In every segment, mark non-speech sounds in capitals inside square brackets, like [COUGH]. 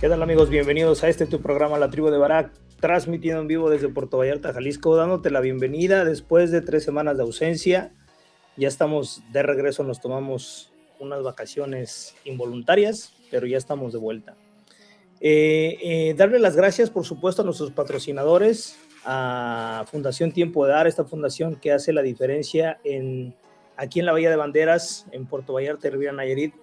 ¿Qué tal amigos? Bienvenidos a este tu programa La Tribu de Barak, transmitiendo en vivo desde Puerto Vallarta, Jalisco, dándote la bienvenida después de tres semanas de ausencia. Ya estamos de regreso, nos tomamos unas vacaciones involuntarias, pero ya estamos de vuelta. Eh, eh, darle las gracias, por supuesto, a nuestros patrocinadores, a Fundación Tiempo de Dar, esta fundación que hace la diferencia en, aquí en la Bahía de Banderas, en Puerto Vallarta, Riviera Nayarit,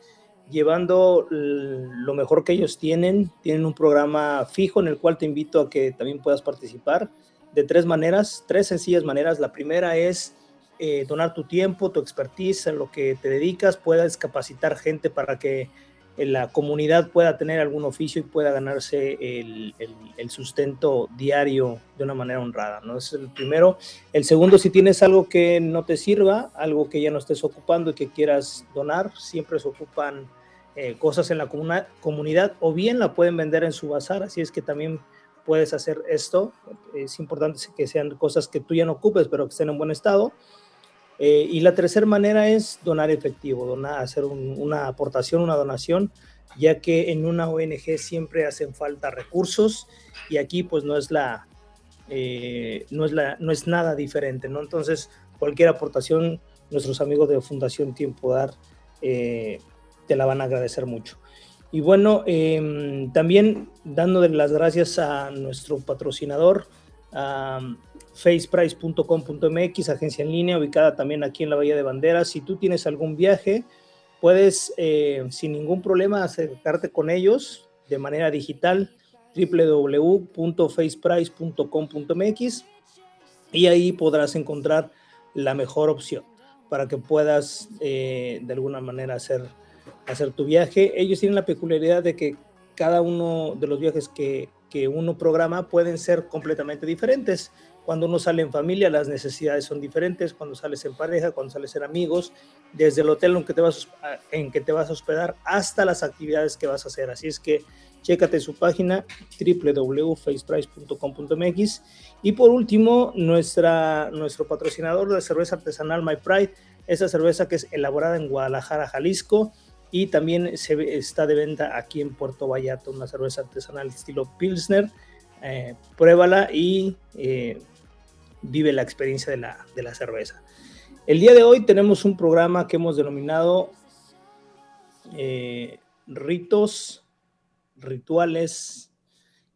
llevando lo mejor que ellos tienen. Tienen un programa fijo en el cual te invito a que también puedas participar de tres maneras, tres sencillas maneras. La primera es eh, donar tu tiempo, tu expertise en lo que te dedicas, puedas capacitar gente para que la comunidad pueda tener algún oficio y pueda ganarse el, sustento diario de una manera honrada, ¿no? es el primero. El segundo, si tienes algo que no te sirva, algo que ya no estés ocupando y que quieras donar, siempre se ocupan eh, cosas en la comunidad o bien la pueden vender en su bazar, así es que también puedes hacer esto. Es importante que sean cosas que tú ya no ocupes, pero que estén en buen estado. Eh, y la tercera manera es donar efectivo, donar, hacer una aportación, una donación, ya que en una ONG siempre hacen falta recursos y aquí pues no es la, eh, no es la, no es nada diferente, ¿no? Entonces cualquier aportación, nuestros amigos de Fundación Tiempo Dar eh, te la van a agradecer mucho. Y bueno, em, también dándole las gracias a nuestro patrocinador, faceprice.com.mx, agencia en línea ubicada también aquí en la Bahía de Banderas. Si tú tienes algún viaje, puedes eh, sin ningún problema acercarte con ellos de manera digital www.faceprice.com.mx y ahí podrás encontrar la mejor opción para que puedas eh, de alguna manera hacer, hacer tu viaje. Ellos tienen la peculiaridad de que cada uno de los viajes que, que uno programa pueden ser completamente diferentes. Cuando uno sale en familia, las necesidades son diferentes. Cuando sales en pareja, cuando sales en amigos, desde el hotel en que te vas, en que te vas a hospedar hasta las actividades que vas a hacer. Así es que chécate su página www.faceprice.com.mx. Y por último, nuestra, nuestro patrocinador de cerveza artesanal My Pride, esa cerveza que es elaborada en Guadalajara, Jalisco y también se, está de venta aquí en Puerto Vallarta, una cerveza artesanal estilo Pilsner. Eh, pruébala y eh, vive la experiencia de la, de la cerveza. El día de hoy tenemos un programa que hemos denominado eh, ritos, rituales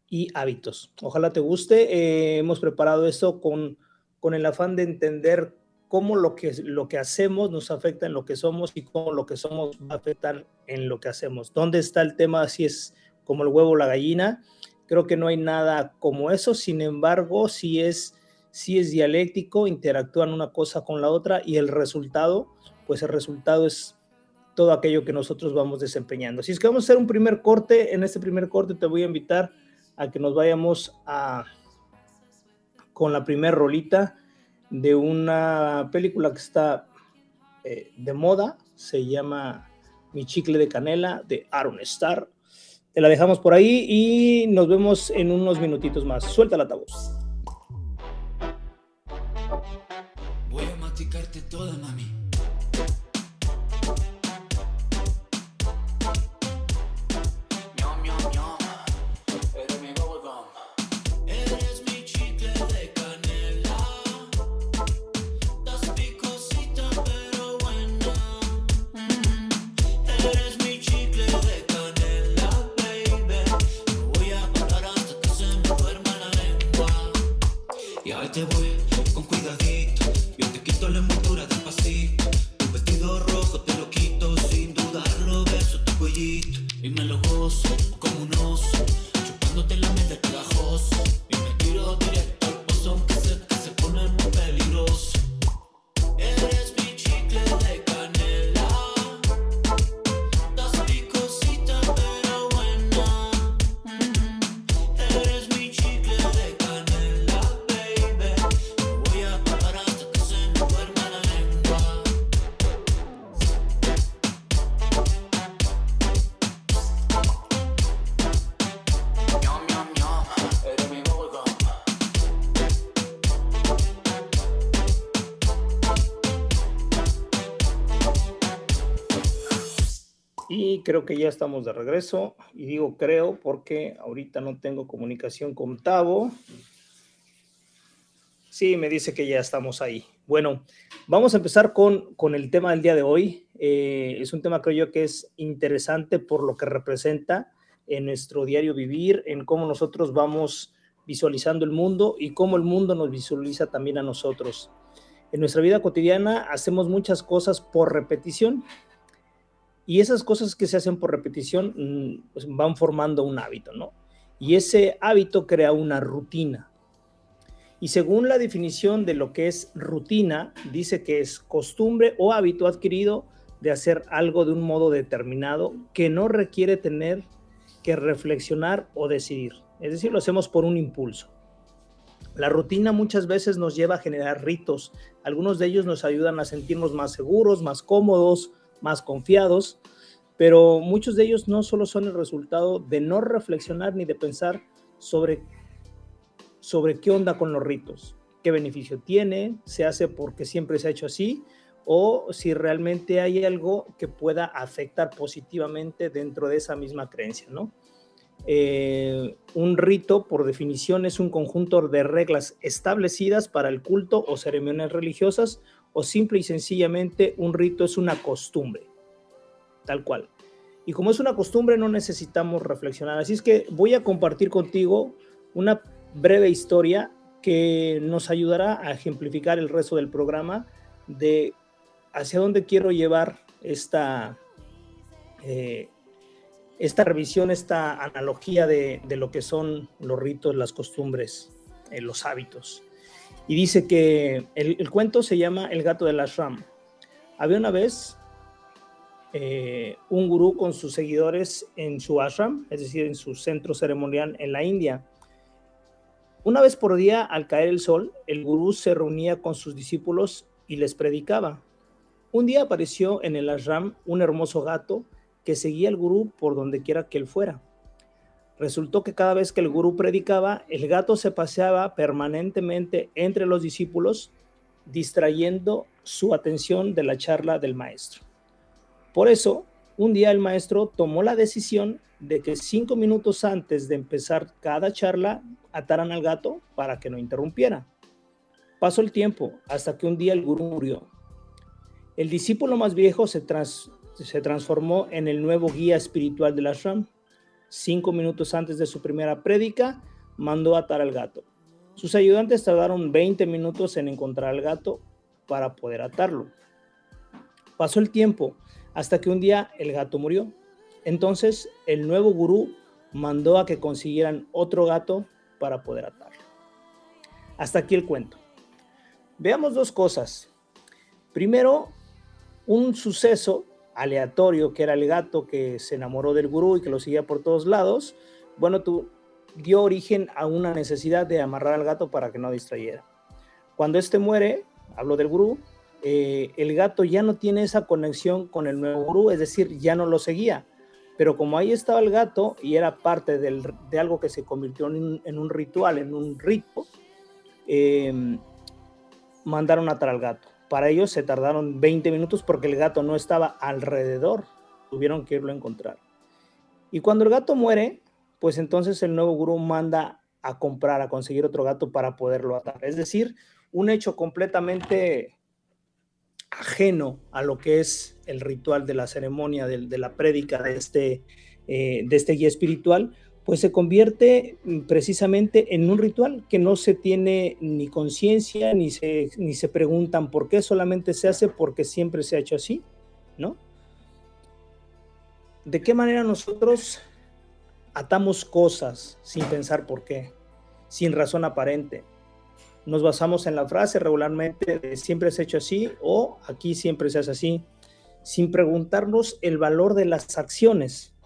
y hábitos. Ojalá te guste. Eh, hemos preparado esto con, con el afán de entender cómo lo que, lo que hacemos nos afecta en lo que somos y cómo lo que somos va a afectar en lo que hacemos. ¿Dónde está el tema? Si es como el huevo o la gallina. Creo que no hay nada como eso. Sin embargo, si es si es dialéctico, interactúan una cosa con la otra y el resultado, pues el resultado es todo aquello que nosotros vamos desempeñando. Así es que vamos a hacer un primer corte. En este primer corte te voy a invitar a que nos vayamos a con la primera rolita de una película que está eh, de moda, se llama Mi chicle de canela de Aaron Star. Te la dejamos por ahí y nos vemos en unos minutitos más. Suelta la tabuz. Creo que ya estamos de regreso. Y digo creo porque ahorita no tengo comunicación con Tavo. Sí, me dice que ya estamos ahí. Bueno, vamos a empezar con, con el tema del día de hoy. Eh, es un tema creo yo que es interesante por lo que representa en nuestro diario vivir, en cómo nosotros vamos visualizando el mundo y cómo el mundo nos visualiza también a nosotros. En nuestra vida cotidiana hacemos muchas cosas por repetición y esas cosas que se hacen por repetición mm, pues, van formando un hábito, ¿no? Y ese hábito crea una rutina. Y según la definición de lo que es rutina, dice que es costumbre o hábito adquirido de hacer algo de un modo determinado que no requiere tener que reflexionar o decidir. Es decir, lo hacemos por un impulso. La rutina muchas veces nos lleva a generar ritos. Algunos de ellos nos ayudan a sentirnos más seguros, más cómodos, más confiados, pero muchos de ellos no solo son el resultado de no reflexionar ni de pensar sobre, sobre qué onda con los ritos, qué beneficio tiene, se hace porque siempre se ha hecho así, o si realmente hay algo que pueda afectar positivamente dentro de esa misma creencia, ¿no? Eh, un rito, por definición, es un conjunto de reglas establecidas para el culto o ceremonias religiosas, o simple y sencillamente un rito es una costumbre, tal cual. Y como es una costumbre, no necesitamos reflexionar. Así es que voy a compartir contigo una breve historia que nos ayudará a ejemplificar el resto del programa de hacia dónde quiero llevar esta, eh, esta revisión, esta analogía de, lo que son los ritos, las costumbres, eh, los hábitos. Y dice que el, cuento se llama El gato del ashram. Había una vez eh, un gurú con sus seguidores en su ashram, es decir, en su centro ceremonial en la India. Una vez por día, al caer el sol, el gurú se reunía con sus discípulos y les predicaba. Un día apareció en el ashram un hermoso gato que seguía al gurú por donde quiera que él fuera. Resultó que cada vez que el gurú predicaba, el gato se paseaba permanentemente entre los discípulos, distrayendo su atención de la charla del maestro. Por eso, un día el maestro tomó la decisión de que cinco minutos antes de empezar cada charla ataran al gato para que no interrumpiera. Pasó el tiempo hasta que un día el gurú murió. El discípulo más viejo se, trans, se transformó en el nuevo guía espiritual del ashram. Cinco minutos antes de su primera prédica, mandó atar al gato. Sus ayudantes tardaron 20 minutos en encontrar al gato para poder atarlo. Pasó el tiempo hasta que un día el gato murió. Entonces el nuevo gurú mandó a que consiguieran otro gato para poder atarlo. Hasta aquí el cuento. Veamos dos cosas. Primero, un suceso aleatorio que era el gato que se enamoró del gurú y que lo seguía por todos lados. Bueno, tú dio origen a una necesidad de amarrar al gato para que no distrayera. Cuando este muere, hablo del gurú, eh, el gato ya no tiene esa conexión con el nuevo gurú, es decir, ya no lo seguía. Pero como ahí estaba el gato y era parte de algo que se convirtió en un, ritual, en un rito, eh, mandaron a atar al gato. Para ellos se tardaron 20 minutos porque el gato no estaba alrededor, tuvieron que irlo a encontrar. Y cuando el gato muere, pues entonces el nuevo gurú manda a comprar, a conseguir otro gato para poderlo atar. Es decir, un hecho completamente ajeno a lo que es el ritual de la ceremonia, de, la prédica de este, eh, de este guía espiritual, pues se convierte mm, precisamente en un ritual que no se tiene ni conciencia, ni se, ni se preguntan por qué, solamente se hace porque siempre se ha hecho así, ¿no? ¿De qué manera nosotros atamos cosas sin pensar por qué, sin razón aparente? Nos basamos en la frase regularmente de siempre se ha hecho así o aquí siempre se hace así, sin preguntarnos el valor de las acciones.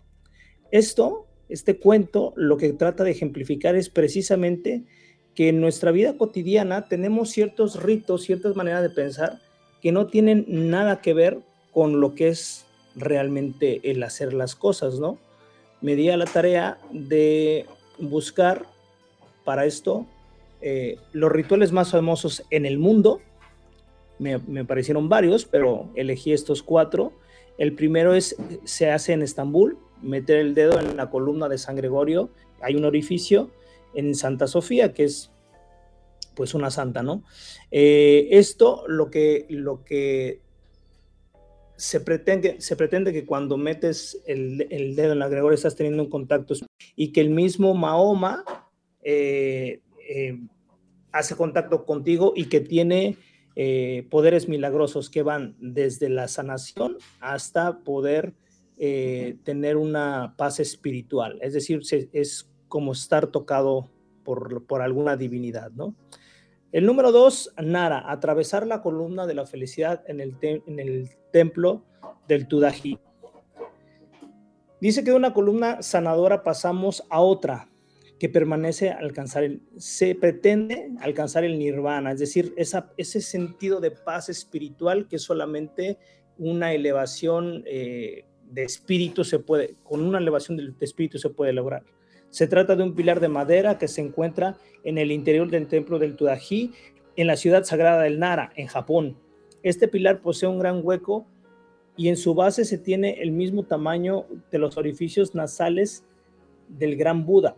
Esto este cuento lo que trata de ejemplificar es precisamente que en nuestra vida cotidiana tenemos ciertos ritos, ciertas maneras de pensar que no tienen nada que ver con lo que es realmente el hacer las cosas, ¿no? Me di a la tarea de buscar para esto eh, los rituales más famosos en el mundo. Me, me, parecieron varios, pero elegí estos cuatro. El primero es, se hace en Estambul, meter el dedo en la columna de San Gregorio, hay un orificio en Santa Sofía, que es pues una santa, ¿no? Eh, esto lo que, lo que se pretende, se pretende que cuando metes el, dedo en la Gregorio estás teniendo un contacto y que el mismo Mahoma eh, eh, hace contacto contigo y que tiene poderes milagrosos que van desde la sanación hasta poder eh, tener una paz espiritual, es decir, es como estar tocado por, por alguna divinidad, ¿no? El número dos, Nara, atravesar la columna de la felicidad en el, en el templo del Tudají. Dice que de una columna sanadora pasamos a otra que permanece alcanzar el, se pretende alcanzar el nirvana, es decir, esa, ese sentido de paz espiritual que es solamente una elevación eh, de espíritu se puede, con una elevación del espíritu se puede lograr. Se trata de un pilar de madera que se encuentra en el interior del templo del Tudají, en la ciudad sagrada del Nara, en Japón. Este pilar posee un gran hueco y en su base se tiene el mismo tamaño de los orificios nasales del gran Buda,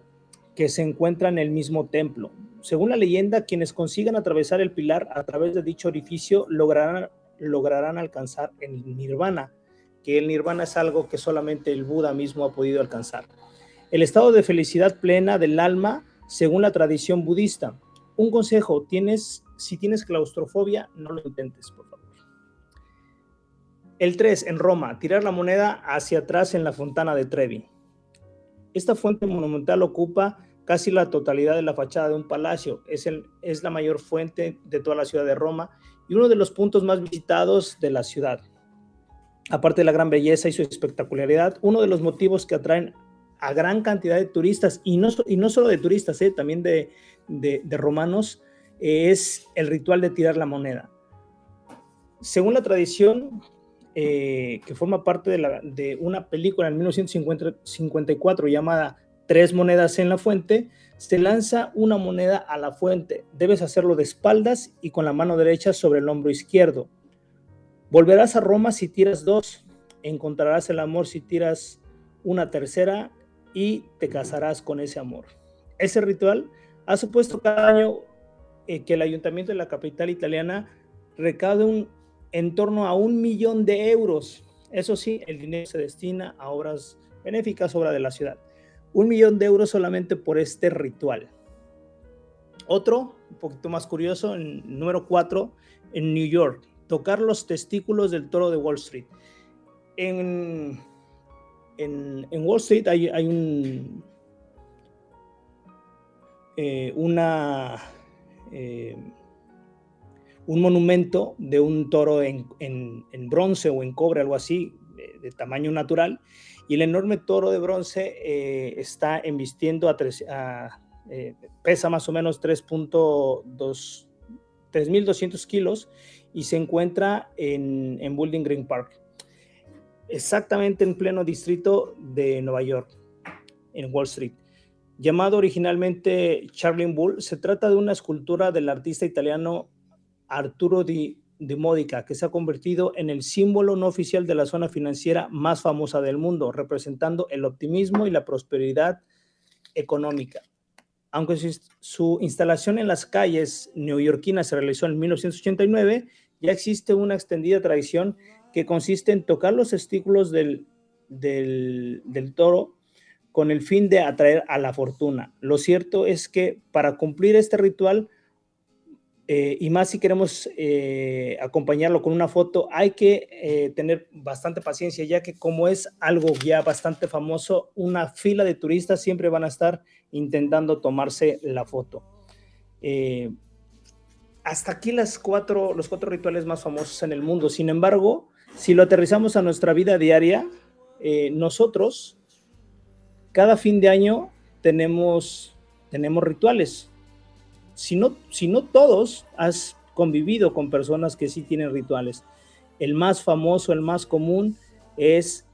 que se encuentra en el mismo templo. Según la leyenda, quienes consigan atravesar el pilar a través de dicho orificio lograrán, lograrán alcanzar el nirvana, que el nirvana es algo que solamente el Buda mismo ha podido alcanzar. El estado de felicidad plena del alma según la tradición budista. Un consejo, tienes, si tienes claustrofobia, no lo intentes, por favor. El 3, en Roma, tirar la moneda hacia atrás en la fontana de Trevi. Esta fuente monumental ocupa casi la totalidad de la fachada de un palacio. Es, el, es la mayor fuente de toda la ciudad de Roma y uno de los puntos más visitados de la ciudad aparte de la gran belleza y su espectacularidad, uno de los motivos que atraen a gran cantidad de turistas, y no, solo de turistas, eh, también de, romanos, es el ritual de tirar la moneda. Según la tradición, eh, que forma parte de, de, una película en 1954 llamada Tres monedas en la fuente, se lanza una moneda a la fuente. Debes hacerlo de espaldas y con la mano derecha sobre el hombro izquierdo. Volverás a Roma si tiras dos, encontrarás el amor si tiras una tercera y te casarás con ese amor. Ese ritual ha supuesto cada año eh, que el ayuntamiento de la capital italiana recaude un, en torno a un millón de euros. Eso sí, el dinero se destina a obras benéficas, obra de la ciudad. Un millón de euros solamente por este ritual. Otro, un poquito más curioso, en número cuatro, en New York tocar los testículos del toro de Wall Street. En, en, Wall Street hay, hay un, eh, eh, un monumento de un toro en, en, bronce o en cobre, algo así. de tamaño natural y el enorme toro de bronce eh, está embistiendo a, eh, pesa más o menos 3.2 3.200 kilos y se encuentra en, en Building Green Park, exactamente en pleno distrito de Nueva York, en Wall Street. Llamado originalmente Charling Bull, se trata de una escultura del artista italiano Arturo Di, Di Modica, que se ha convertido en el símbolo no oficial de la zona financiera más famosa del mundo, representando el optimismo y la prosperidad económica aunque su, instalación en las calles neoyorquinas se realizó en 1989, ya existe una extendida tradición que consiste en tocar los testículos del, del, toro con el fin de atraer a la fortuna. Lo cierto es que para cumplir este ritual eh, y más si queremos eh, acompañarlo con una foto, hay que eh, tener bastante paciencia, ya que como es algo ya bastante famoso, una fila de turistas siempre van a estar intentando tomarse la foto. Hasta aquí las cuatro, los cuatro rituales más famosos en el mundo. Sin embargo, si lo aterrizamos a nuestra vida diaria, nosotros cada fin de año tenemos, tenemos rituales si no, si no todos, has convivido con personas que sí tienen rituales. El más famoso, el más común es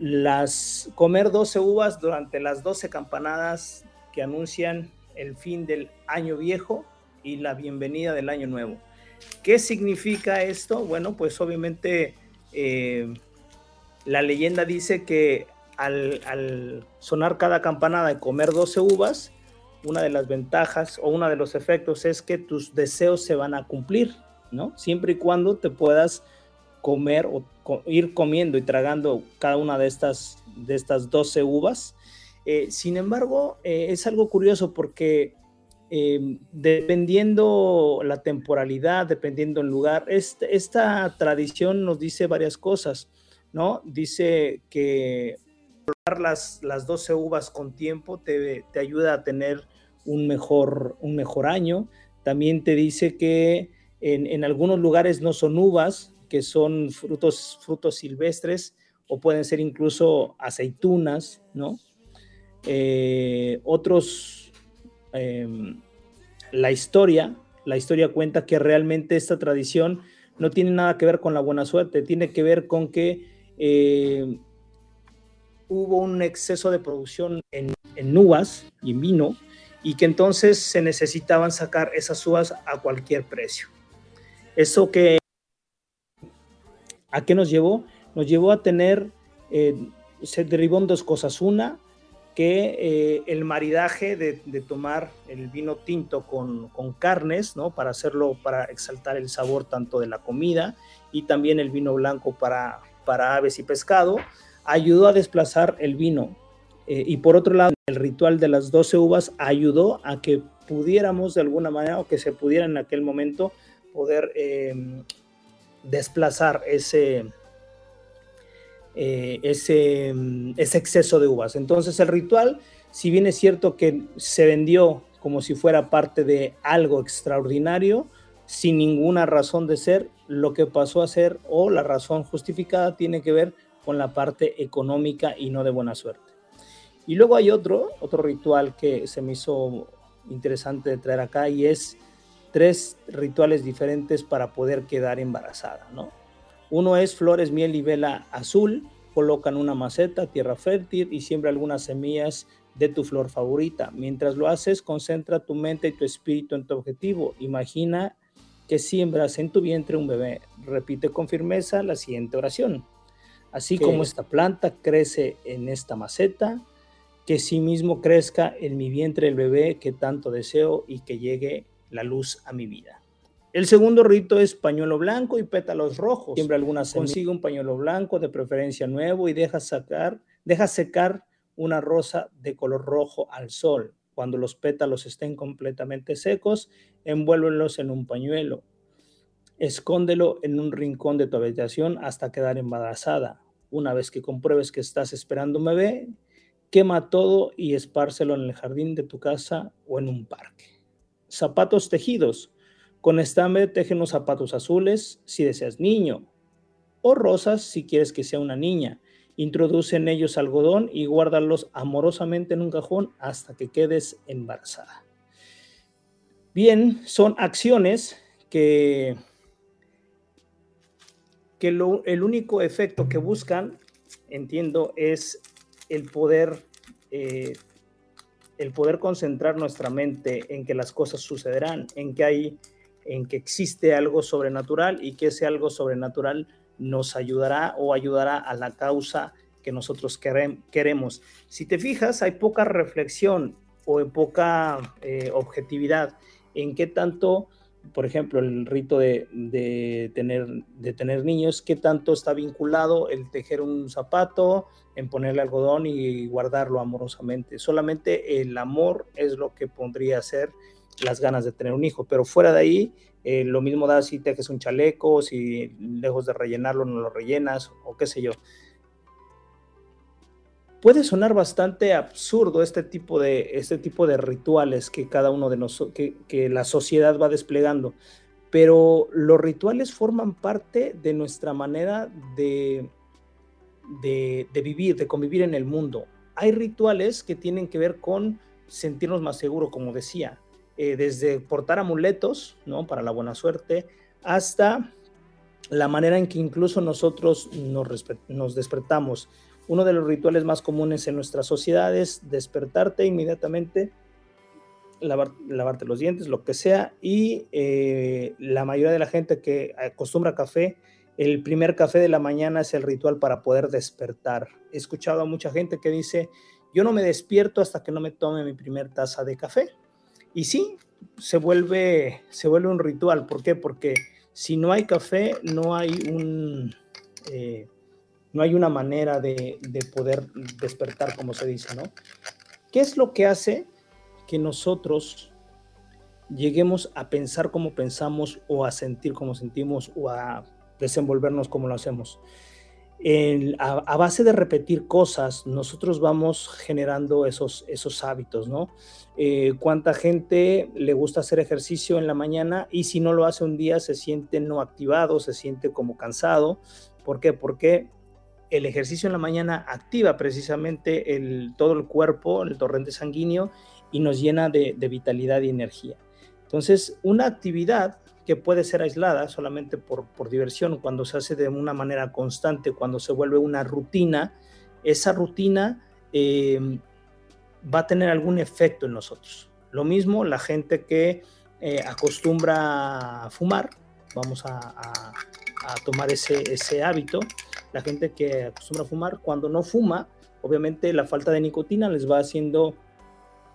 las comer 12 uvas durante las 12 campanadas que anuncian el fin del año viejo y la bienvenida del año nuevo. ¿Qué significa esto? Bueno, pues obviamente eh, la leyenda dice que al, sonar cada campanada y comer 12 uvas, una de las ventajas o uno de los efectos es que tus deseos se van a cumplir, ¿no? Siempre y cuando te puedas comer o ir comiendo y tragando cada una de estas, de estas 12 uvas. Eh, sin embargo, eh, es algo curioso porque eh, dependiendo la temporalidad, dependiendo el lugar, esta tradición nos dice varias cosas, ¿no? Dice que las, las 12 uvas con tiempo te, te ayuda a tener un mejor, un mejor año. También te dice que en, algunos lugares no son uvas, que son frutos, frutos silvestres o pueden ser incluso aceitunas, ¿no? Eh, otros, em, la historia, la historia cuenta que realmente esta tradición no tiene nada que ver con la buena suerte, tiene que ver con que eh, hubo un exceso de producción en, en uvas y en vino y que entonces se necesitaban sacar esas uvas a cualquier precio. Eso que ¿a qué nos llevó? Nos llevó a tener, eh, se derivó en dos cosas. Una, que eh, el maridaje de, tomar el vino tinto con, carnes, ¿no? Para hacerlo, para exaltar el sabor tanto de la comida y también el vino blanco para, para aves y pescado, ayudó a desplazar el vino eh, y por otro lado, el ritual de las 12 uvas ayudó a que pudiéramos de alguna manera o que se pudiera en aquel momento poder em, desplazar ese, eh, ese, em, ese exceso de uvas. Entonces el ritual, si bien es cierto que se vendió como si fuera parte de algo extraordinario, sin ninguna razón de ser, lo que pasó a ser o la razón justificada tiene que ver con la parte económica y no de buena suerte. Y luego hay otro, otro ritual que se me hizo interesante de traer acá y es tres rituales diferentes para poder quedar embarazada, ¿no? Uno es flores, miel y vela azul, colocan una maceta, tierra fértil y siembra algunas semillas de tu flor favorita. Mientras lo haces, concentra tu mente y tu espíritu en tu objetivo. Imagina que siembras en tu vientre un bebé. Repite con firmeza la siguiente oración. Así como esta planta crece en esta maceta, que sí mismo crezca en mi vientre el bebé que tanto deseo y que llegue la luz a mi vida. El segundo rito es pañuelo blanco y pétalos rojos. Siempre algunas consigue un pañuelo blanco, de preferencia nuevo, y deja sacar, deja secar una rosa de color rojo al sol. Cuando los pétalos estén completamente secos, envuélvelos en un pañuelo. Escóndelo en un rincón de tu habitación hasta quedar embarazada. Una vez que compruebes que estás esperando un bebé, Quema todo y espárcelo en el jardín de tu casa o en un parque. Zapatos tejidos. Con estambre tejen los zapatos azules si deseas niño o rosas si quieres que sea una niña. Introduce en ellos algodón y guárdalos amorosamente en un cajón hasta que quedes embarazada. Bien, son acciones que, que el único efecto que buscan, entiendo, es el poder, eh, el poder concentrar nuestra mente en que las cosas sucederán, en que hay, en que existe algo sobrenatural y que ese algo sobrenatural nos ayudará o ayudará a la causa que nosotros queremos. Si te fijas, hay poca reflexión o poca eh, objetividad en qué tanto, por ejemplo, el rito de, tener, de tener niños, qué tanto está vinculado el tejer un zapato, en ponerle algodón y guardarlo amorosamente. Solamente el amor es lo que pondría a ser las ganas de tener un hijo, pero fuera de ahí, eh, lo mismo da si tejes un chaleco, si lejos de rellenarlo no lo rellenas o qué sé yo puede sonar bastante absurdo este tipo de, este tipo de rituales que cada uno de nosotros, que, la sociedad va desplegando, pero los rituales forman parte de nuestra manera de, de, vivir, de convivir en el mundo. Hay rituales que tienen que ver con sentirnos más seguros, como decía, eh, desde portar amuletos, ¿no? Para la buena suerte, hasta la manera en que incluso nosotros nos, despertamos uno de los rituales más comunes en nuestra sociedad es despertarte inmediatamente, lavarte los dientes, lo que sea, y eh, la mayoría de la gente que acostumbra café, el primer café de la mañana es el ritual para poder despertar. He escuchado a mucha gente que dice, yo no me despierto hasta que no me tome mi primer taza de café. Y sí, se vuelve, se vuelve un ritual. ¿Por qué? Porque si no hay café, no hay. Eh, no hay una manera de, poder despertar, como se dice, ¿no? ¿Qué es lo que hace que nosotros lleguemos a pensar como pensamos o a sentir como sentimos o a desenvolvernos como lo hacemos? A, base de repetir cosas, nosotros vamos generando esos, esos hábitos, ¿no? Eh, ¿Cuánta gente le gusta hacer ejercicio en la mañana y si no lo hace un día se siente no activado, se siente como cansado? ¿Por qué? Porque el ejercicio en la mañana activa precisamente el, todo el cuerpo, el torrente sanguíneo, y nos llena de, vitalidad y energía. Entonces, una actividad que puede ser aislada solamente por, diversión, cuando se hace de una manera constante, cuando se vuelve una rutina, esa rutina eh, va a tener algún efecto en nosotros. Lo mismo la gente que eh, acostumbra a fumar, vamos a, tomar ese, ese hábito, la gente que acostumbra a fumar, cuando no fuma, obviamente la falta de nicotina les va haciendo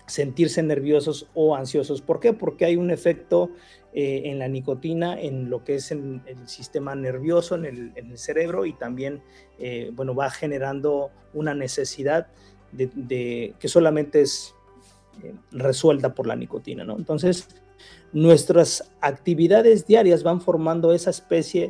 sentirse nerviosos o ansiosos. ¿Por qué? Porque hay un efecto eh, en la nicotina, en lo que es el sistema nervioso, en el, cerebro y también, eh, bueno, va generando una necesidad de, que solamente es eh, resuelta por la nicotina, ¿no? Entonces, nuestras actividades diarias van formando esa especie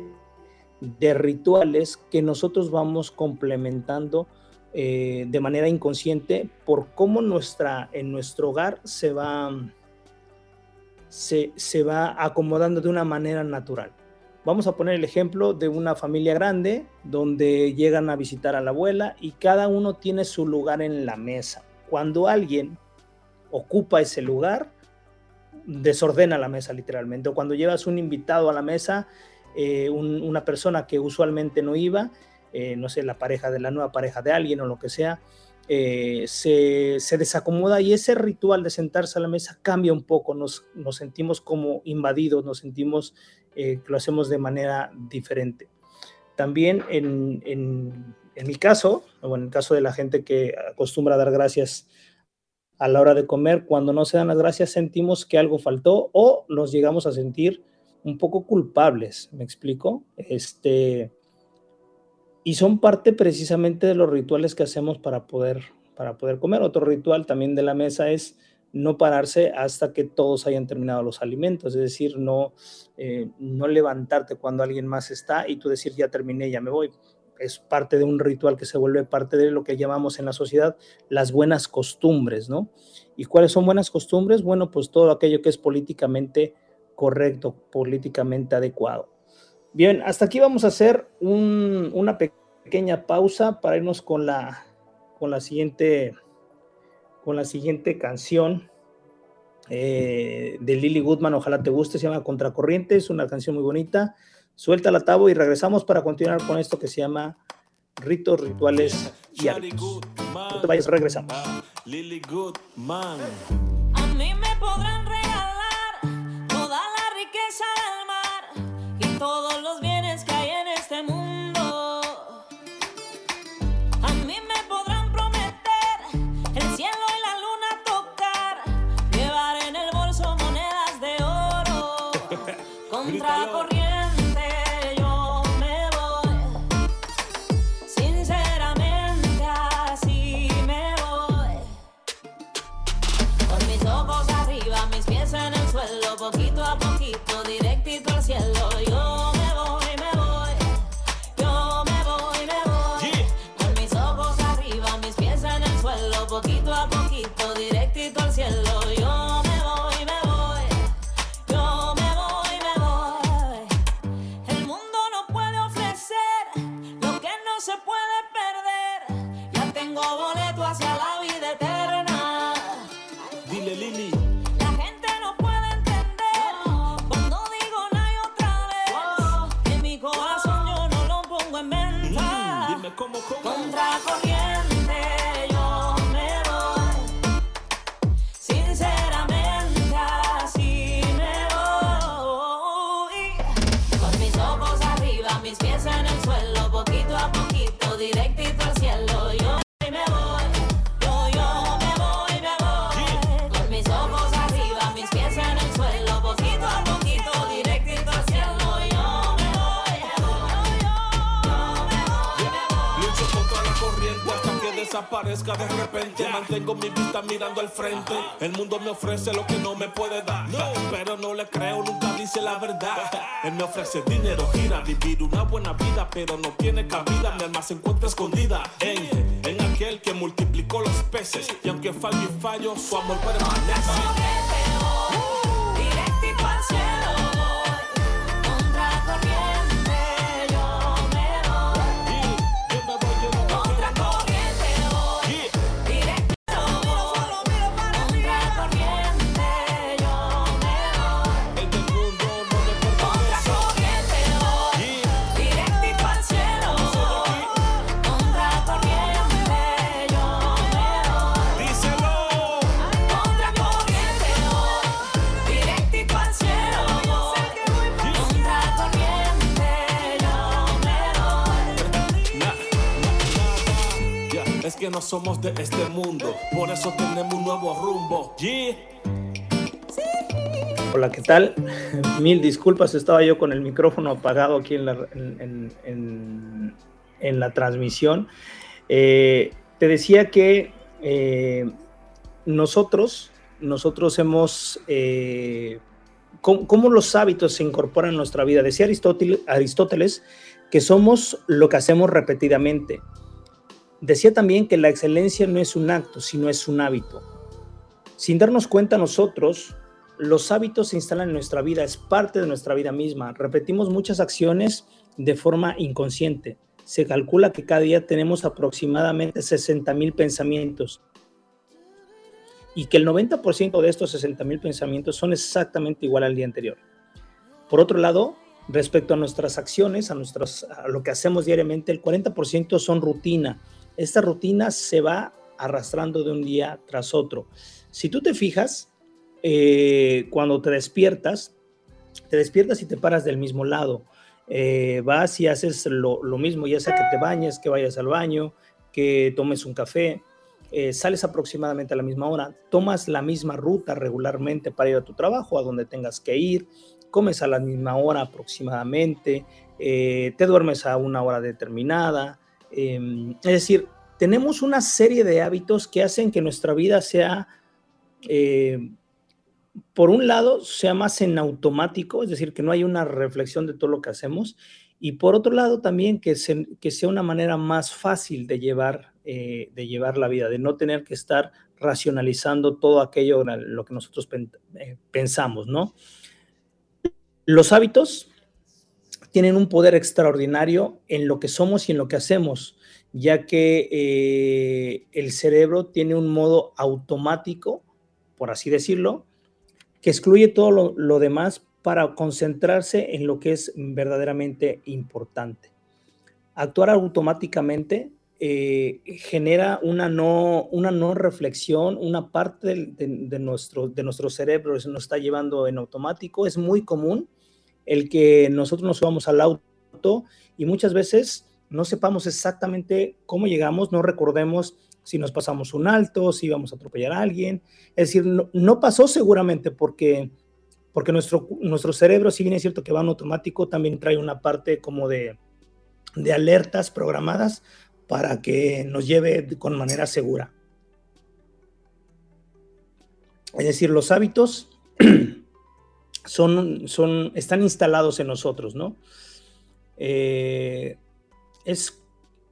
de rituales que nosotros vamos complementando de manera inconsciente por cómo nuestra, en nuestro hogar se va, se, se va acomodando de una manera natural. Vamos a poner el ejemplo de una familia grande donde llegan a visitar a la abuela y cada uno tiene su lugar en la mesa. Cuando alguien ocupa ese lugar, desordena la mesa literalmente. Cuando llevas un invitado a la mesa, eh, una persona que usualmente no iba, eh, no sé, la pareja de la nueva pareja de alguien o lo que sea, eh, se, desacomoda y ese ritual de sentarse a la mesa cambia un poco, nos, nos sentimos como invadidos, nos sentimos que lo hacemos de manera diferente. También en, en, en mi caso, o en el caso de la gente que acostumbra a dar gracias a la hora de comer, cuando no se dan las gracias sentimos que algo faltó o nos llegamos a sentir un poco culpables, ¿me explico? Este, y son parte precisamente de los rituales que hacemos para poder, para poder comer. Otro ritual también de la mesa es no pararse hasta que todos hayan terminado los alimentos, es decir, no, eh, no levantarte cuando alguien más está y tú decir ya terminé, ya me voy. Es parte de un ritual que se vuelve parte de lo que llamamos en la sociedad las buenas costumbres, ¿no? ¿Y cuáles son buenas costumbres? Bueno, pues todo aquello que es políticamente correcto, políticamente adecuado. Bien, hasta aquí vamos a hacer un- una pequeña pausa para irnos con la, con la siguiente con la siguiente canción eh, de Lily Goodman. Ojalá te guste, se llama Contracorriente, es una canción muy bonita. Suelta la tabo y regresamos para continuar con esto que se llama Ritos, Rituales y Hábitos. No te vayas, regresamos. Lily Goodman. Contra corriente cómo, cómo. Contra corriente que desaparezca de repente. Mantengo mi vista mirando al frente. El mundo me ofrece lo que no me puede dar. Pero no le creo, nunca dice la verdad. Él me ofrece dinero, gira, vivir una buena vida, pero no tiene cabida. Mi alma se encuentra escondida en, en aquel que multiplicó los peces. Y aunque fallo y fallo, su amor permanece. Es que no somos de este mundo, por eso tenemos un nuevo rumbo. Hola, ¿qué tal? [LAUGHS] Mil disculpas, estaba yo con el micrófono apagado aquí en la, transmisión. Eh, te decía que eh, nosotros, nosotros hemos, eh, ¿cómo, los hábitos se incorporan en nuestra vida? Decía Aristóteles que somos lo que hacemos repetidamente. Decía también que la excelencia no es un acto, sino es un hábito. Sin darnos cuenta nosotros, los hábitos se instalan en nuestra vida, es parte de nuestra vida misma. Repetimos muchas acciones de forma inconsciente. Se calcula que cada día tenemos aproximadamente 60 mil pensamientos y que el 90% de estos 60 mil pensamientos son exactamente igual al día anterior. Por otro lado, respecto a nuestras acciones, a, nuestras, a lo que hacemos diariamente, el 40% son rutina. Esta rutina se va arrastrando de un día tras otro. Si tú te fijas, eh, cuando te despiertas, te despiertas y te paras del mismo lado. Eh, vas y haces lo, lo mismo, ya sea que te bañes, que vayas al baño, que tomes un café, eh, sales aproximadamente a la misma hora, tomas la misma ruta regularmente para ir a tu trabajo, a donde tengas que ir, comes a la misma hora aproximadamente, te duermes a una hora determinada. Eh, es decir, tenemos una serie de hábitos que hacen que nuestra vida sea, eh, por un lado, sea más en automático, es decir, que no hay una reflexión de todo lo que hacemos, y por otro lado también que, se- que sea una manera más fácil de llevar, eh, de llevar la vida, de no tener que estar racionalizando todo aquello, lo que nosotros eh, pensamos, ¿no? Los hábitos tienen un poder extraordinario en lo que somos y en lo que hacemos, ya que eh, el cerebro tiene un modo automático, por así decirlo, que excluye todo lo, demás para concentrarse en lo que es verdaderamente importante. Actuar automáticamente eh, genera una no, una no reflexión, una parte de, de, de nuestro, de nuestro cerebro se nos está llevando en automático. Es muy común el que nosotros nos subamos al auto y muchas veces no sepamos exactamente cómo llegamos, no recordemos si nos pasamos un alto, si íbamos a atropellar a alguien. Es decir, no, pasó seguramente porque, porque nuestro, nuestro cerebro, si bien es cierto que va en automático, también trae una parte como de, de alertas programadas para que nos lleve con manera segura. Es decir, los hábitos [CLEARS THROAT] son, son, están instalados en nosotros, ¿no? Eh, es,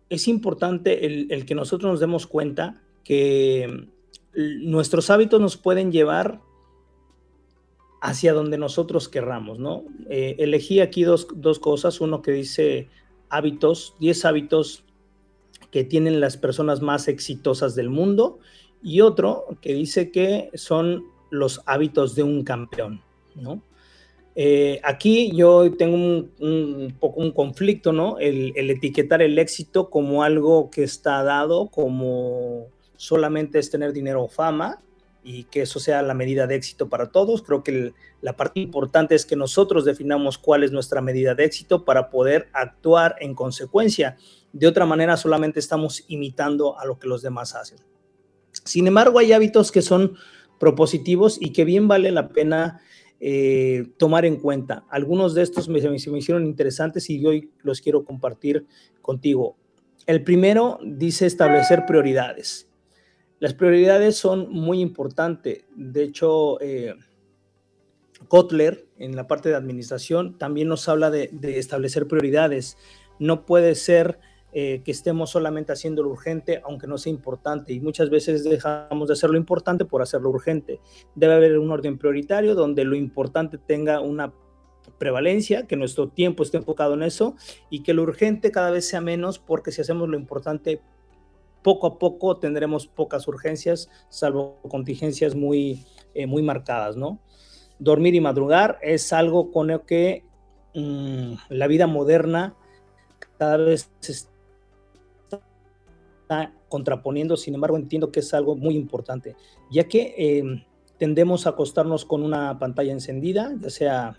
es, importante el, que nosotros nos demos cuenta que nuestros hábitos nos pueden llevar hacia donde nosotros querramos, ¿no? Eh, elegí aquí dos, dos, cosas, uno que dice hábitos, 10 hábitos que tienen las personas más exitosas del mundo y otro que dice que son los hábitos de un campeón, ¿no? Eh, aquí yo tengo un, un, poco un conflicto, ¿no? El, el, etiquetar el éxito como algo que está dado, como solamente es tener dinero o fama y que eso sea la medida de éxito para todos. Creo que el, la parte importante es que nosotros definamos cuál es nuestra medida de éxito para poder actuar en consecuencia. De otra manera, solamente estamos imitando a lo que los demás hacen. Sin embargo, hay hábitos que son propositivos y que bien vale la pena eh, tomar en cuenta. Algunos de estos me, me, me, hicieron interesantes y hoy los quiero compartir contigo. El primero dice establecer prioridades. Las prioridades son muy importantes. De hecho, eh, Kotler, en la parte de administración, también nos habla de establecer prioridades. No puede ser eh, que estemos solamente haciendo lo urgente, aunque no sea importante, y muchas veces dejamos de hacer lo importante por hacerlo urgente. Debe haber un orden prioritario donde lo importante tenga una prevalencia, que nuestro tiempo esté enfocado en eso y que lo urgente cada vez sea menos, porque si hacemos lo importante poco a poco tendremos pocas urgencias, salvo contingencias muy, eh, muy marcadas, ¿no? Dormir y madrugar es algo con lo que mmm, la vida moderna cada vez se está contraponiendo, sin embargo entiendo que es algo muy importante, ya que eh, tendemos a acostarnos con una pantalla encendida, ya sea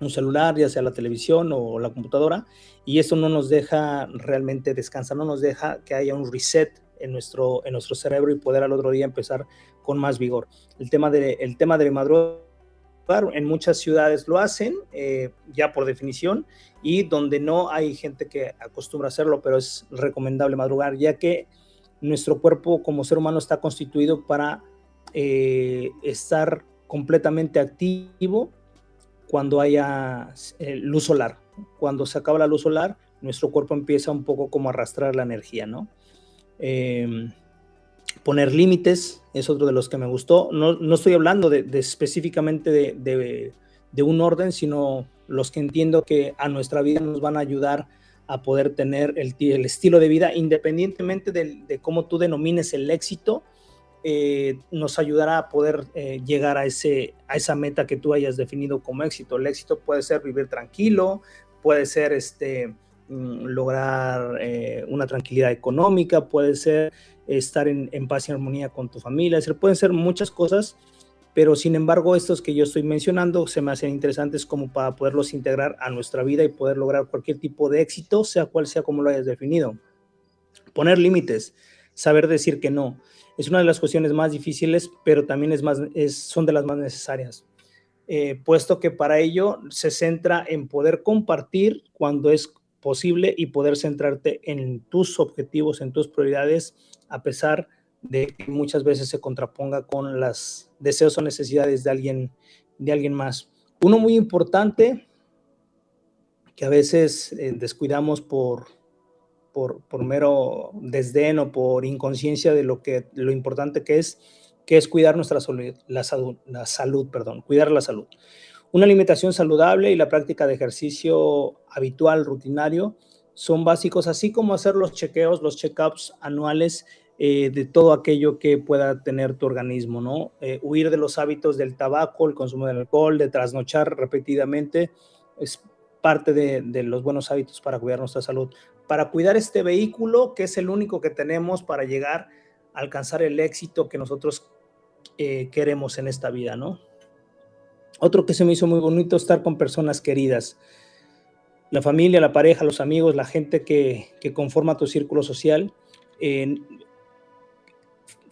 un celular, ya sea la televisión o la computadora, y eso no nos deja realmente descansar, no nos deja que haya un reset en nuestro, en nuestro cerebro y poder al otro día empezar con más vigor. El tema de, el tema de en muchas ciudades lo hacen, eh, ya por definición, y donde no hay gente que acostumbra hacerlo, pero es recomendable madrugar, ya que nuestro cuerpo como ser humano está constituido para eh, estar completamente activo cuando haya eh, luz solar. Cuando se acaba la luz solar, nuestro cuerpo empieza un poco como a arrastrar la energía, ¿no? Eh, poner límites es otro de los que me gustó. No, no estoy hablando de, específicamente de, de, de, un orden, sino los que entiendo que a nuestra vida nos van a ayudar a poder tener el, el estilo de vida, independientemente de, cómo tú denomines el éxito, eh, nos ayudará a poder eh, llegar a, ese, a esa meta que tú hayas definido como éxito. El éxito puede ser vivir tranquilo, puede ser este, mm, lograr eh, una tranquilidad económica, puede ser estar en, paz y armonía con tu familia, decir, pueden ser muchas cosas, pero sin embargo estos que yo estoy mencionando se me hacen interesantes como para poderlos integrar a nuestra vida y poder lograr cualquier tipo de éxito, sea cual sea como lo hayas definido. Poner límites, saber decir que no es una de las cuestiones más difíciles, pero también es más, es, son de las más necesarias, eh, puesto que para ello se centra en poder compartir cuando es posible y poder centrarte en tus objetivos, en tus prioridades, a pesar de que muchas veces se contraponga con los deseos o necesidades de alguien, de alguien más. Uno muy importante que a veces eh, descuidamos por, por, por, mero desdén o por inconsciencia de lo, que, lo importante que es, que es cuidar nuestra la salud, la salud, perdón, cuidar la salud. Una alimentación saludable y la práctica de ejercicio habitual, rutinario, son básicos, así como hacer los chequeos, los check-ups anuales eh, de todo aquello que pueda tener tu organismo, ¿no? Eh, huir de los hábitos del tabaco, el consumo del alcohol, de trasnochar repetidamente, es parte de, los buenos hábitos para cuidar nuestra salud. Para cuidar este vehículo, que es el único que tenemos para llegar a alcanzar el éxito que nosotros eh, queremos en esta vida, ¿no? Otro que se me hizo muy bonito, estar con personas queridas. La familia, la pareja, los amigos, la gente que, conforma tu círculo social,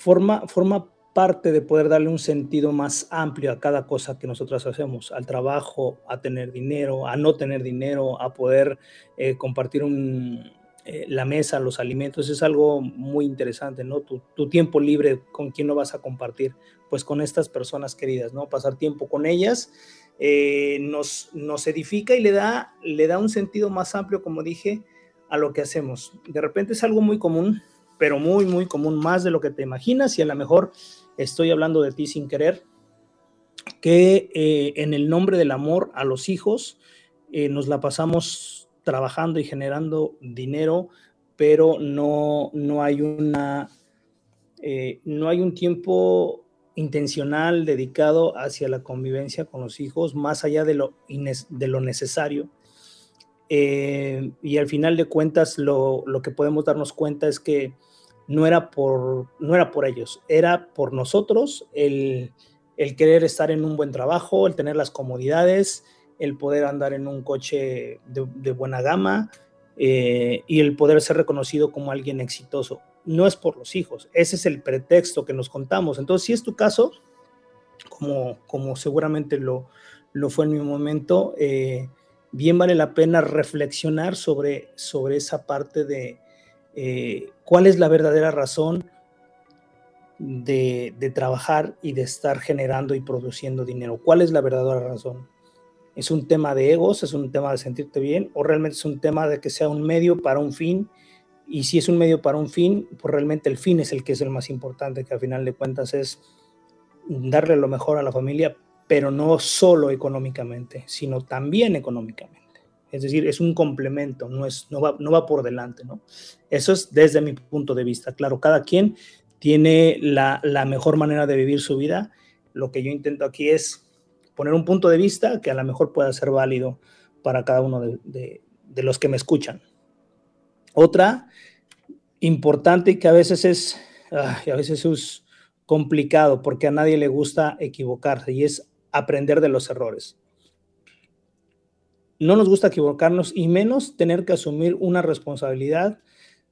forma, forma parte de poder darle un sentido más amplio a cada cosa que nosotros hacemos, al trabajo, a tener dinero, a no tener dinero, a poder eh, compartir un, eh, la mesa, los alimentos, es algo muy interesante, ¿no? Tu, tu, tiempo libre, ¿con quién lo vas a compartir? Pues con estas personas queridas, ¿no? Pasar tiempo con ellas eh, nos, nos edifica y le da, le da un sentido más amplio, como dije, a lo que hacemos. De repente es algo muy común, pero muy, muy común, más de lo que te imaginas y a lo mejor estoy hablando de ti sin querer, que eh, en el nombre del amor a los hijos eh, nos la pasamos trabajando y generando dinero, pero no, no hay una, eh, no hay un tiempo intencional dedicado hacia la convivencia con los hijos, más allá de lo, de lo necesario. Eh, y al final de cuentas, lo, lo, que podemos darnos cuenta es que no era por, no era por ellos, era por nosotros el, el querer estar en un buen trabajo, el tener las comodidades, el poder andar en un coche de, buena gama eh, y el poder ser reconocido como alguien exitoso. No es por los hijos, ese es el pretexto que nos contamos. Entonces, si es tu caso, como, como seguramente lo, lo fue en mi momento, eh, bien vale la pena reflexionar sobre, sobre esa parte de eh, cuál es la verdadera razón de, de, trabajar y de estar generando y produciendo dinero. ¿Cuál es la verdadera razón? ¿Es un tema de egos? ¿Es un tema de sentirte bien? ¿O realmente es un tema de que sea un medio para un fin? Y si es un medio para un fin, pues realmente el fin es el que es el más importante, que al final de cuentas es darle lo mejor a la familia, pero no solo económicamente, sino también económicamente. Es decir, es un complemento, no, es, no, va, no va por delante, ¿no? Eso es desde mi punto de vista. Claro, cada quien tiene la, la mejor manera de vivir su vida. Lo que yo intento aquí es poner un punto de vista que a lo mejor pueda ser válido para cada uno de, de, los que me escuchan. Otra importante y que a veces es, a veces es complicado porque a nadie le gusta equivocarse y es aprender de los errores. No nos gusta equivocarnos y menos tener que asumir una responsabilidad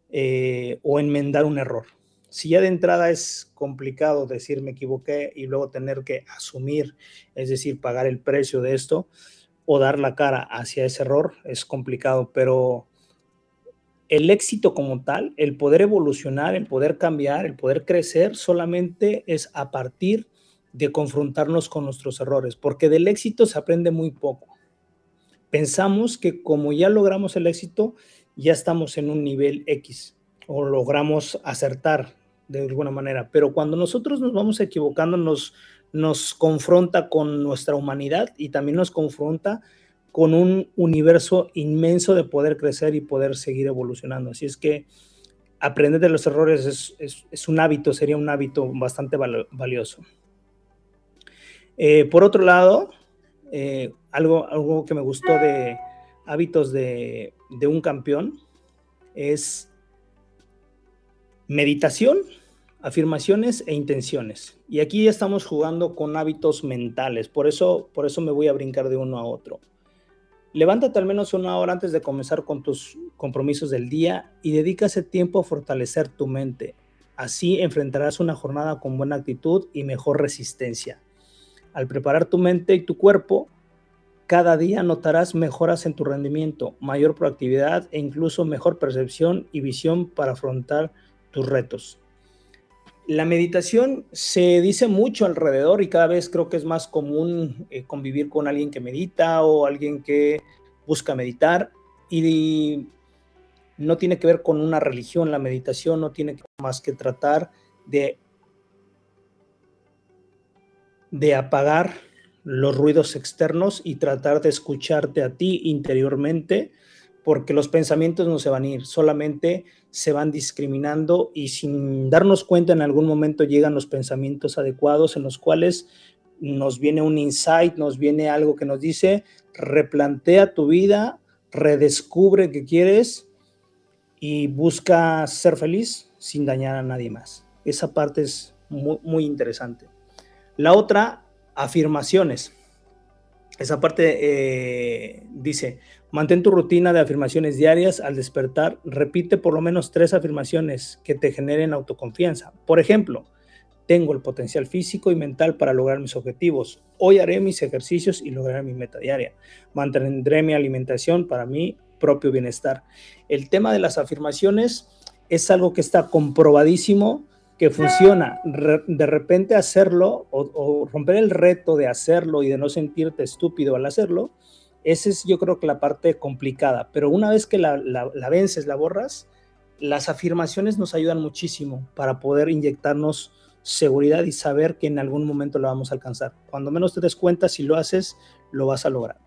eh, o enmendar un error. Si ya de entrada es complicado decir me equivoqué y luego tener que asumir, es decir, pagar el precio de esto o dar la cara hacia ese error, es complicado, pero el éxito como tal, el poder evolucionar, el poder cambiar, el poder crecer, solamente es a partir de confrontarnos con nuestros errores, porque del éxito se aprende muy poco. Pensamos que como ya logramos el éxito, ya estamos en un nivel X o logramos acertar de alguna manera, pero cuando nosotros nos vamos equivocando, nos, nos confronta con nuestra humanidad y también nos confronta con un universo inmenso de poder crecer y poder seguir evolucionando. Así es que aprender de los errores es, es, un hábito, sería un hábito bastante val valioso. Eh, por otro lado, eh, algo, algo que me gustó de hábitos de, de un campeón es meditación, afirmaciones e intenciones. Y aquí ya estamos jugando con hábitos mentales, por eso, por eso me voy a brincar de uno a otro. Levántate al menos una hora antes de comenzar con tus compromisos del día y dedica ese tiempo a fortalecer tu mente. Así enfrentarás una jornada con buena actitud y mejor resistencia. Al preparar tu mente y tu cuerpo, cada día notarás mejoras en tu rendimiento, mayor proactividad e incluso mejor percepción y visión para afrontar tus retos. La meditación se dice mucho alrededor y cada vez creo que es más común eh, convivir con alguien que medita o alguien que busca meditar y no tiene que ver con una religión, la meditación no tiene más que tratar de, de apagar los ruidos externos y tratar de escucharte a ti interiormente, porque los pensamientos no se van a ir, solamente se van discriminando y sin darnos cuenta en algún momento llegan los pensamientos adecuados en los cuales nos viene un insight, nos viene algo que nos dice, replantea tu vida, redescubre qué quieres y busca ser feliz sin dañar a nadie más. Esa parte es muy, muy interesante. La otra, afirmaciones. Esa parte eh, dice, mantén tu rutina de afirmaciones diarias al despertar, repite por lo menos tres afirmaciones que te generen autoconfianza. Por ejemplo, tengo el potencial físico y mental para lograr mis objetivos. Hoy haré mis ejercicios y lograré mi meta diaria. Mantendré mi alimentación para mi propio bienestar. El tema de las afirmaciones es algo que está comprobadísimo que funciona. De repente hacerlo o, romper el reto de hacerlo y de no sentirte estúpido al hacerlo, esa es yo creo que la parte complicada. Pero una vez que la, la- la vences, la borras, las afirmaciones nos ayudan muchísimo para poder inyectarnos seguridad y saber que en algún momento lo vamos a alcanzar. Cuando menos te des cuenta, si lo haces, lo vas a lograr.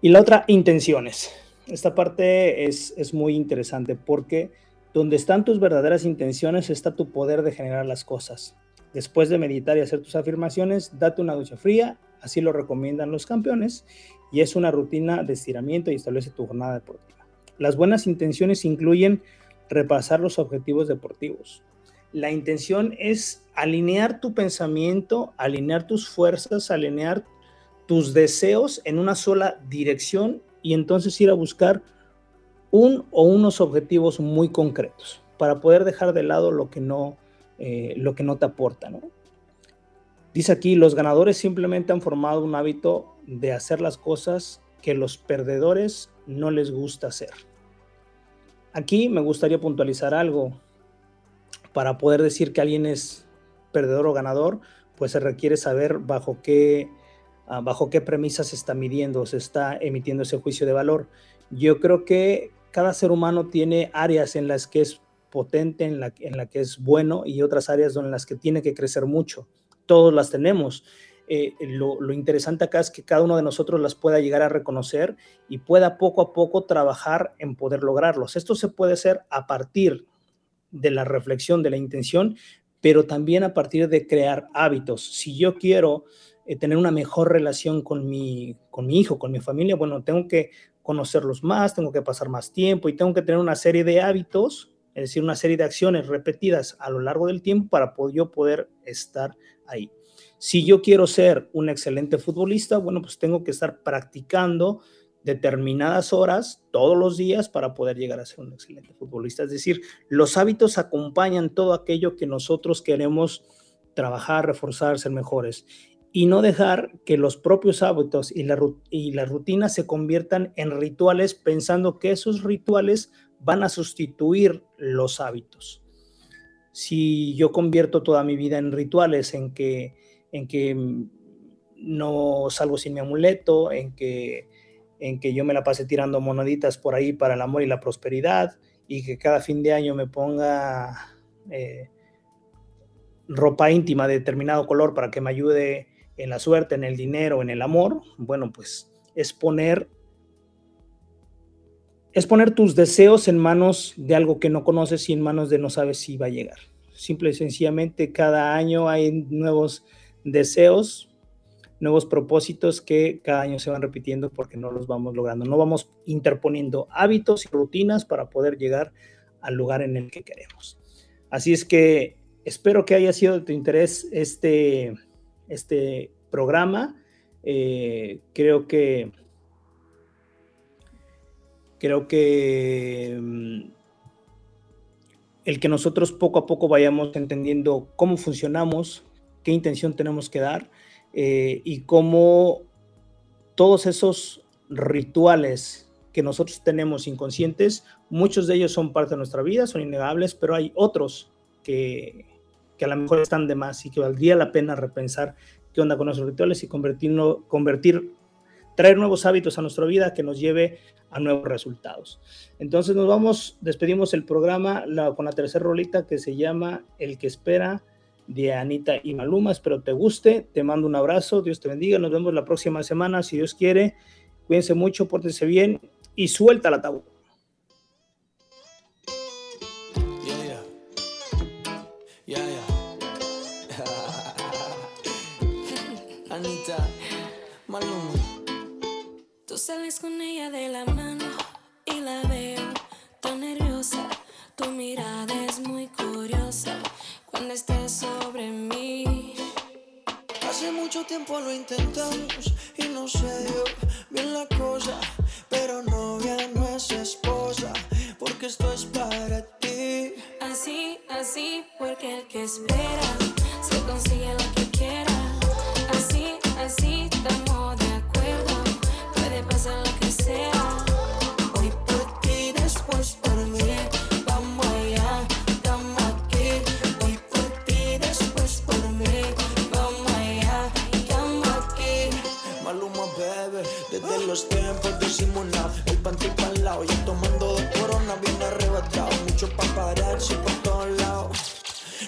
Y la otra, intenciones. Esta parte es, es muy interesante porque donde están tus verdaderas intenciones está tu poder de generar las cosas. Después de meditar y hacer tus afirmaciones, date una ducha fría, así lo recomiendan los campeones, y es una rutina de estiramiento y establece tu jornada deportiva. Las buenas intenciones incluyen repasar los objetivos deportivos. La intención es alinear tu pensamiento, alinear tus fuerzas, alinear tus deseos en una sola dirección y entonces ir a buscar un o unos objetivos muy concretos para poder dejar de lado lo que no, eh, lo que no te aporta. ¿no? Dice aquí, los ganadores simplemente han formado un hábito de hacer las cosas que los perdedores no les gusta hacer. Aquí me gustaría puntualizar algo. Para poder decir que alguien es perdedor o ganador, pues se requiere saber bajo qué, ah, bajo qué premisas se está midiendo, se está emitiendo ese juicio de valor. Yo creo que cada ser humano tiene áreas en las que es potente, en la, en la que es bueno y otras áreas en las que tiene que crecer mucho. Todos las tenemos. Eh, lo, interesante acá es que cada uno de nosotros las pueda llegar a reconocer y pueda poco a poco trabajar en poder lograrlos. Esto se puede hacer a partir de la reflexión, de la intención, pero también a partir de crear hábitos. Si yo quiero eh, tener una mejor relación con mi, con mi hijo, con mi familia, bueno, tengo que conocerlos más, tengo que pasar más tiempo y tengo que tener una serie de hábitos, es decir, una serie de acciones repetidas a lo largo del tiempo para yo poder estar ahí. Si yo quiero ser un excelente futbolista, bueno, pues tengo que estar practicando determinadas horas todos los días para poder llegar a ser un excelente futbolista. Es decir, los hábitos acompañan todo aquello que nosotros queremos trabajar, reforzar, ser mejores y no dejar que los propios hábitos y la, y la rutina se conviertan en rituales pensando que esos rituales van a sustituir los hábitos. Si yo convierto toda mi vida en rituales, en que, en que no salgo sin mi amuleto, en que, en que yo me la pase tirando moneditas por ahí para el amor y la prosperidad, y que cada fin de año me ponga eh, ropa íntima de determinado color para que me ayude en la suerte, en el dinero, en el amor, bueno, pues es poner es poner tus deseos en manos de algo que no conoces y en manos de no sabes si va a llegar. Simple y sencillamente cada año hay nuevos deseos, nuevos propósitos que cada año se van repitiendo porque no los vamos logrando. No vamos interponiendo hábitos y rutinas para poder llegar al lugar en el que queremos. Así es que espero que haya sido de tu interés este, este programa. Eh, creo que creo que mm, el que nosotros poco a poco vayamos entendiendo cómo funcionamos, qué intención tenemos que dar eh, y cómo todos esos rituales que nosotros tenemos inconscientes, muchos de ellos son parte de nuestra vida, son innegables, pero hay otros que, que a lo mejor están de más y que valdría la pena repensar qué onda con esos rituales y convertirlo, convertir, traer nuevos hábitos a nuestra vida que nos lleve a nuevos resultados. Entonces nos vamos, despedimos el programa con la tercera rolita que se llama El que espera de Anita y Maluma. Espero te guste. Te mando un abrazo. Dios te bendiga. Nos vemos la próxima semana, si Dios quiere. Cuídense mucho, pórtense bien y suelta la tabú. Yeah. Anita, Maluma. Tú sales con ella de la mano y la veo tan nerviosa. Tu mirada es muy curiosa cuando estás sobre mí. Hace mucho tiempo lo intentamos y no se dio bien la cosa. Pero novia no es esposa, porque esto es para ti. Así, así, porque el que espera se consigue lo que el panty para lado, ya tomando dos corona bien arrebatado, mucho pa' pararse por todos lados.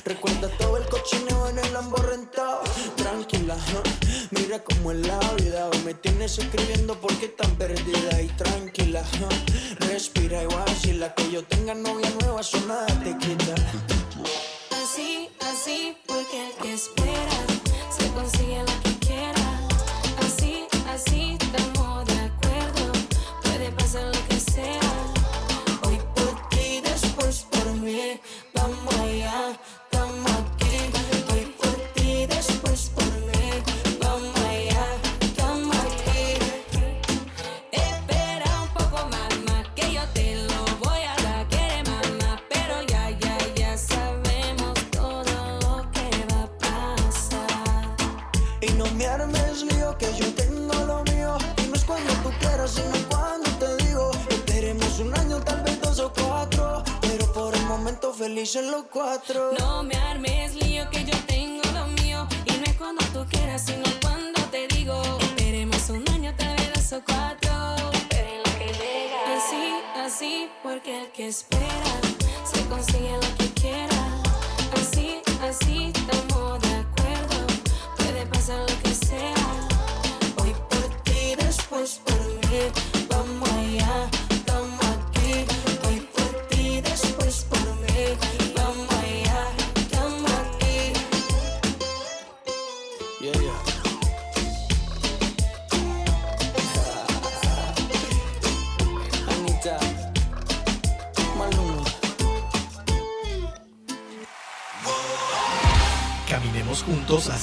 Recuerda todo el cochineo en el Lambo rentado, tranquila, huh, mira cómo es la vida, hoy me tienes escribiendo porque tan perdida. Y tranquila, huh, respira igual, si la que yo tenga novia nueva, eso nada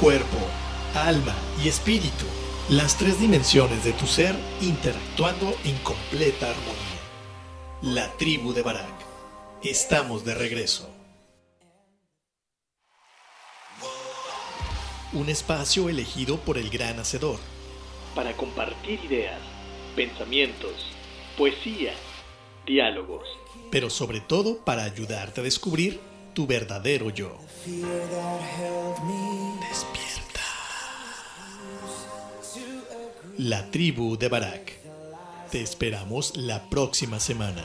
Cuerpo, alma y espíritu. Las tres dimensiones de tu ser interactuando en completa armonía. La tribu de Barak. Estamos de regreso. Un espacio elegido por el gran hacedor. Para compartir ideas, pensamientos, poesía, diálogos. Pero sobre todo para ayudarte a descubrir tu verdadero yo. La tribu de Barak. Te esperamos la próxima semana.